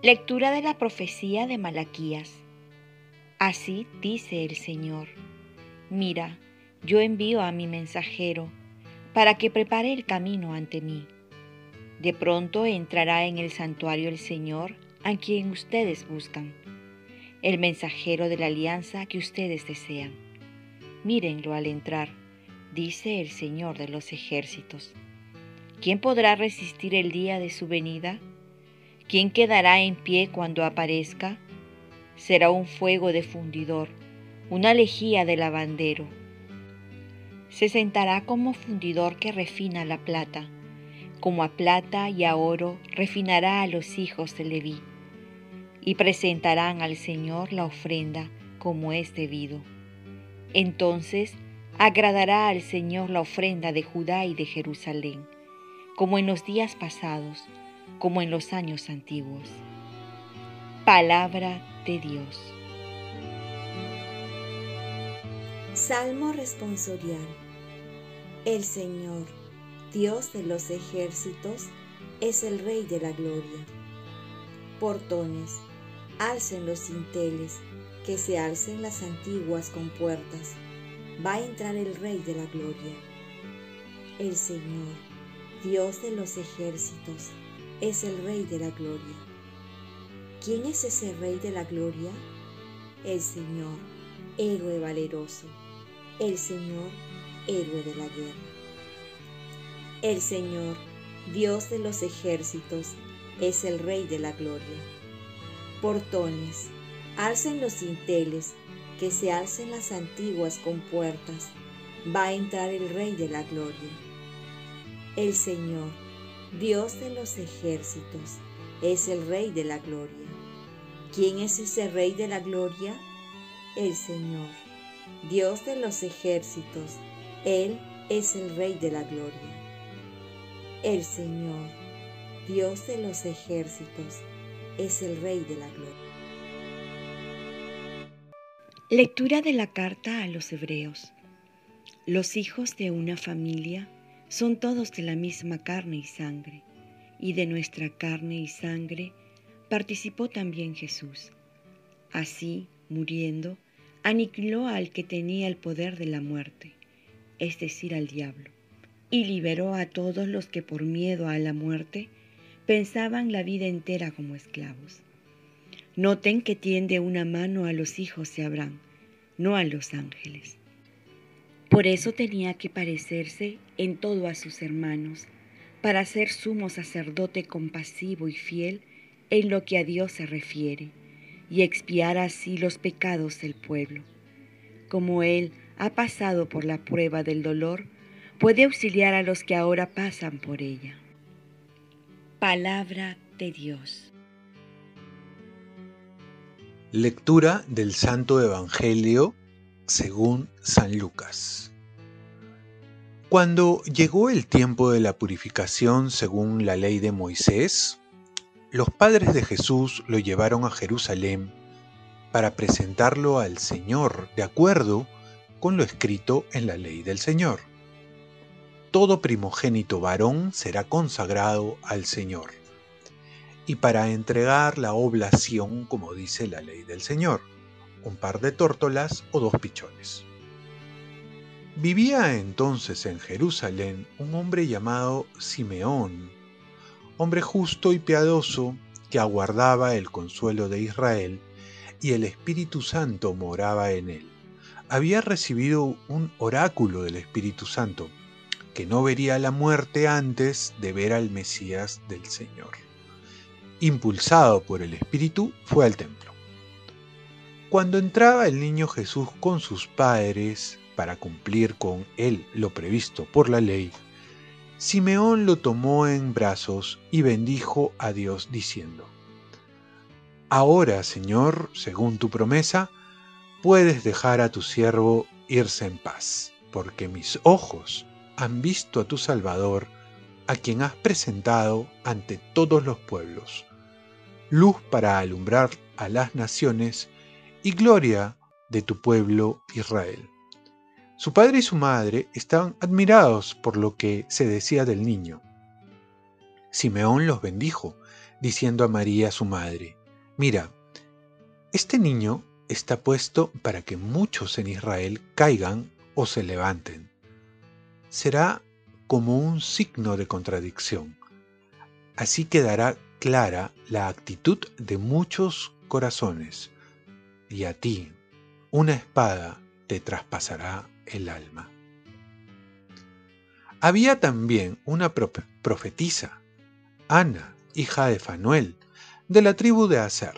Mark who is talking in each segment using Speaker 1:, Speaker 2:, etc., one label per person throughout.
Speaker 1: Lectura de la profecía de Malaquías. Así dice el Señor. Mira, yo envío a mi mensajero para que prepare el camino ante mí. De pronto entrará en el santuario el Señor a quien ustedes buscan, el mensajero de la alianza que ustedes desean. Mírenlo al entrar, dice el Señor de los ejércitos. ¿Quién podrá resistir el día de su venida? ¿Quién quedará en pie cuando aparezca? Será un fuego de fundidor, una lejía de lavandero. Se sentará como fundidor que refina la plata, como a plata y a oro refinará a los hijos de Leví, y presentarán al Señor la ofrenda como es debido. Entonces agradará al Señor la ofrenda de Judá y de Jerusalén, como en los días pasados, como en los años antiguos. Palabra de Dios.
Speaker 2: Salmo responsorial. El Señor, Dios de los ejércitos, es el Rey de la gloria. Portones, alcen los cinteles, que se alcen las antiguas compuertas. Va a entrar el Rey de la gloria. El Señor, Dios de los ejércitos, es el Rey de la Gloria. ¿Quién es ese Rey de la Gloria? El Señor, héroe valeroso, el Señor, héroe de la guerra. El Señor, Dios de los ejércitos, es el Rey de la Gloria. Portones, alcen los cinteles, que se alcen las antiguas compuertas, va a entrar el Rey de la Gloria. El Señor, Dios de los ejércitos, es el Rey de la gloria. ¿Quién es ese Rey de la gloria? El Señor, Dios de los ejércitos, Él es el Rey de la gloria. El Señor, Dios de los ejércitos, es el Rey de la gloria.
Speaker 1: Lectura de la carta a los Hebreos. Los hijos de una familia son todos de la misma carne y sangre, y de nuestra carne y sangre participó también Jesús. Así, muriendo, aniquiló al que tenía el poder de la muerte, es decir, al diablo, y liberó a todos los que por miedo a la muerte pensaban la vida entera como esclavos. Noten que tiende una mano a los hijos de Abraham, no a los ángeles. Por eso tenía que parecerse en todo a sus hermanos, para ser sumo sacerdote compasivo y fiel en lo que a Dios se refiere, y expiar así los pecados del pueblo. Como Él ha pasado por la prueba del dolor, puede auxiliar a los que ahora pasan por ella. Palabra de Dios.
Speaker 3: Lectura del Santo Evangelio según San Lucas. Cuando llegó el tiempo de la purificación según la ley de Moisés, los padres de Jesús lo llevaron a Jerusalén para presentarlo al Señor de acuerdo con lo escrito en la ley del Señor. Todo primogénito varón será consagrado al Señor, y para entregar la oblación como dice la ley del Señor un par de tórtolas o dos pichones. Vivía entonces en Jerusalén un hombre llamado Simeón, hombre justo y piadoso que aguardaba el consuelo de Israel y el Espíritu Santo moraba en él. Había recibido un oráculo del Espíritu Santo, que no vería la muerte antes de ver al Mesías del Señor. Impulsado por el Espíritu, fue al templo. Cuando entraba el niño Jesús con sus padres para cumplir con él lo previsto por la ley, Simeón lo tomó en brazos y bendijo a Dios diciendo, Ahora, Señor, según tu promesa, puedes dejar a tu siervo irse en paz, porque mis ojos han visto a tu Salvador, a quien has presentado ante todos los pueblos, luz para alumbrar a las naciones y gloria de tu pueblo Israel. Su padre y su madre estaban admirados por lo que se decía del niño. Simeón los bendijo, diciendo a María su madre, Mira, este niño está puesto para que muchos en Israel caigan o se levanten. Será como un signo de contradicción. Así quedará clara la actitud de muchos corazones, y a ti una espada te traspasará el alma. Había también una profetisa, Ana, hija de Fanuel, de la tribu de Aser.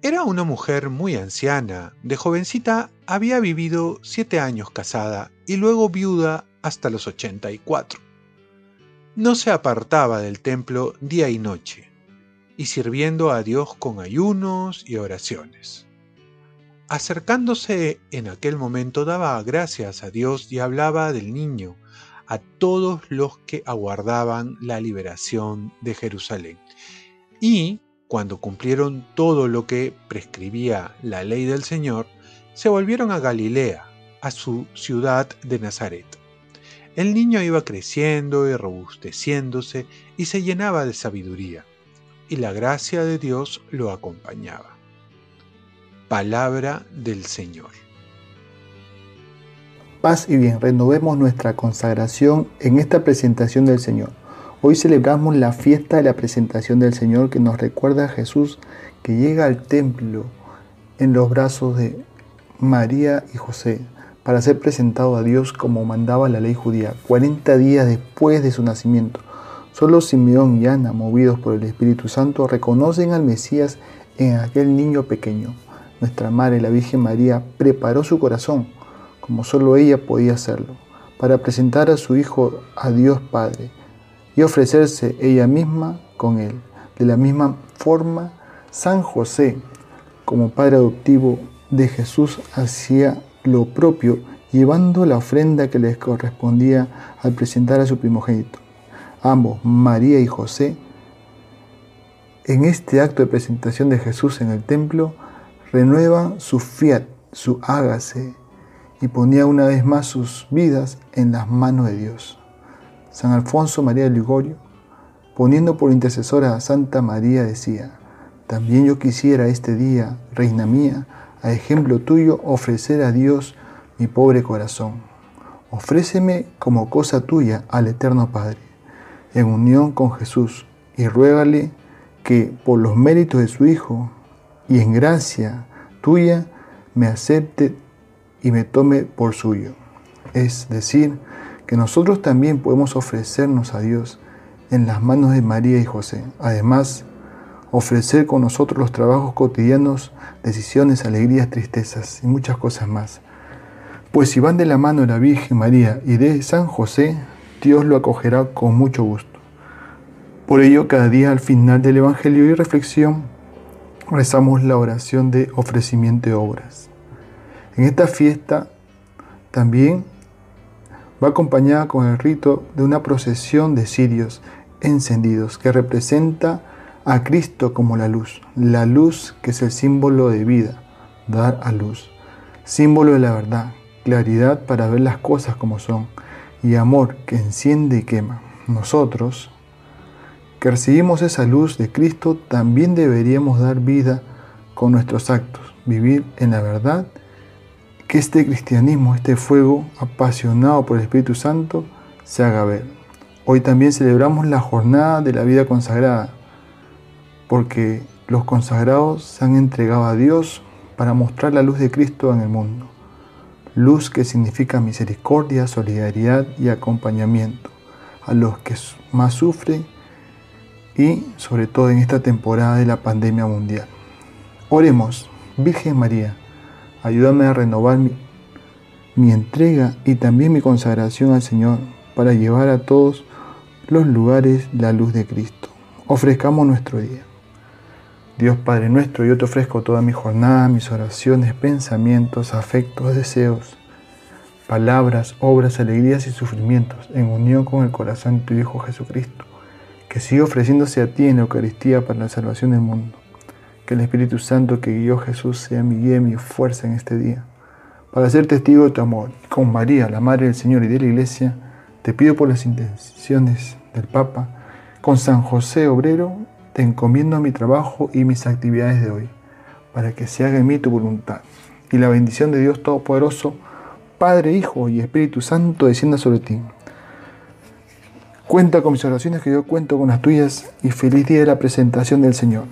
Speaker 3: Era una mujer muy anciana, de jovencita había vivido siete años casada y luego viuda hasta los 84. No se apartaba del templo día y noche, y sirviendo a Dios con ayunos y oraciones. Acercándose en aquel momento daba gracias a Dios y hablaba del niño a todos los que aguardaban la liberación de Jerusalén. Y cuando cumplieron todo lo que prescribía la ley del Señor, se volvieron a Galilea, a su ciudad de Nazaret. El niño iba creciendo y robusteciéndose y se llenaba de sabiduría, y la gracia de Dios lo acompañaba. Palabra del Señor.
Speaker 4: Paz y bien, renovemos nuestra consagración en esta presentación del Señor. Hoy celebramos la fiesta de la presentación del Señor que nos recuerda a Jesús que llega al templo en los brazos de María y José para ser presentado a Dios como mandaba la ley judía, 40 días después de su nacimiento. Solo Simeón y Ana, movidos por el Espíritu Santo, reconocen al Mesías en aquel niño pequeño. Nuestra Madre, la Virgen María, preparó su corazón, como solo ella podía hacerlo, para presentar a su Hijo a Dios Padre y ofrecerse ella misma con él. De la misma forma, San José, como padre adoptivo de Jesús, hacía lo propio, llevando la ofrenda que les correspondía al presentar a su primogénito. Ambos, María y José, en este acto de presentación de Jesús en el templo, renuevan su fiat, su hágase, y ponía una vez más sus vidas en las manos de Dios. San Alfonso María de Ligorio, poniendo por intercesora a Santa María, decía, también yo quisiera este día, reina mía, a ejemplo tuyo, ofrecer a Dios mi pobre corazón. Ofréceme como cosa tuya al Eterno Padre, en unión con Jesús, y ruégale que por los méritos de su Hijo y en gracia tuya me acepte y me tome por suyo. Es decir, que nosotros también podemos ofrecernos a Dios en las manos de María y José. Además, ofrecer con nosotros los trabajos cotidianos, decisiones, alegrías, tristezas y muchas cosas más. Pues si van de la mano de la Virgen María y de San José, Dios lo acogerá con mucho gusto. Por ello, cada día al final del Evangelio y reflexión, rezamos la oración de ofrecimiento de obras. En esta fiesta también va acompañada con el rito de una procesión de cirios encendidos que representa a Cristo como la luz, la luz que es el símbolo de vida, dar a luz, símbolo de la verdad, claridad para ver las cosas como son y amor que enciende y quema. Nosotros, que recibimos esa luz de Cristo, también deberíamos dar vida con nuestros actos, vivir en la verdad que este cristianismo, este fuego apasionado por el Espíritu Santo, se haga ver. Hoy también celebramos la jornada de la vida consagrada, porque los consagrados se han entregado a Dios para mostrar la luz de Cristo en el mundo. Luz que significa misericordia, solidaridad y acompañamiento a los que más sufren y sobre todo en esta temporada de la pandemia mundial. Oremos, Virgen María Ayúdame a renovar mi, entrega y también mi consagración al Señor para llevar a todos los lugares la luz de Cristo. Ofrezcamos nuestro día. Dios Padre nuestro, yo te ofrezco toda mi jornada, mis oraciones, pensamientos, afectos, deseos, palabras, obras, alegrías y sufrimientos en unión con el corazón de tu Hijo Jesucristo, que sigue ofreciéndose a ti en la Eucaristía para la salvación del mundo Que el Espíritu Santo que guió Jesús sea mi guía y mi fuerza en este día. Para ser testigo de tu amor, con María, la Madre del Señor y de la Iglesia, te pido por las intenciones del Papa, con San José Obrero, encomiendo mi trabajo y mis actividades de hoy, para que se haga en mí tu voluntad. Y la bendición de Dios Todopoderoso, Padre, Hijo y Espíritu Santo, descienda sobre ti. Cuenta con mis oraciones que yo cuento con las tuyas y feliz día de la presentación del Señor.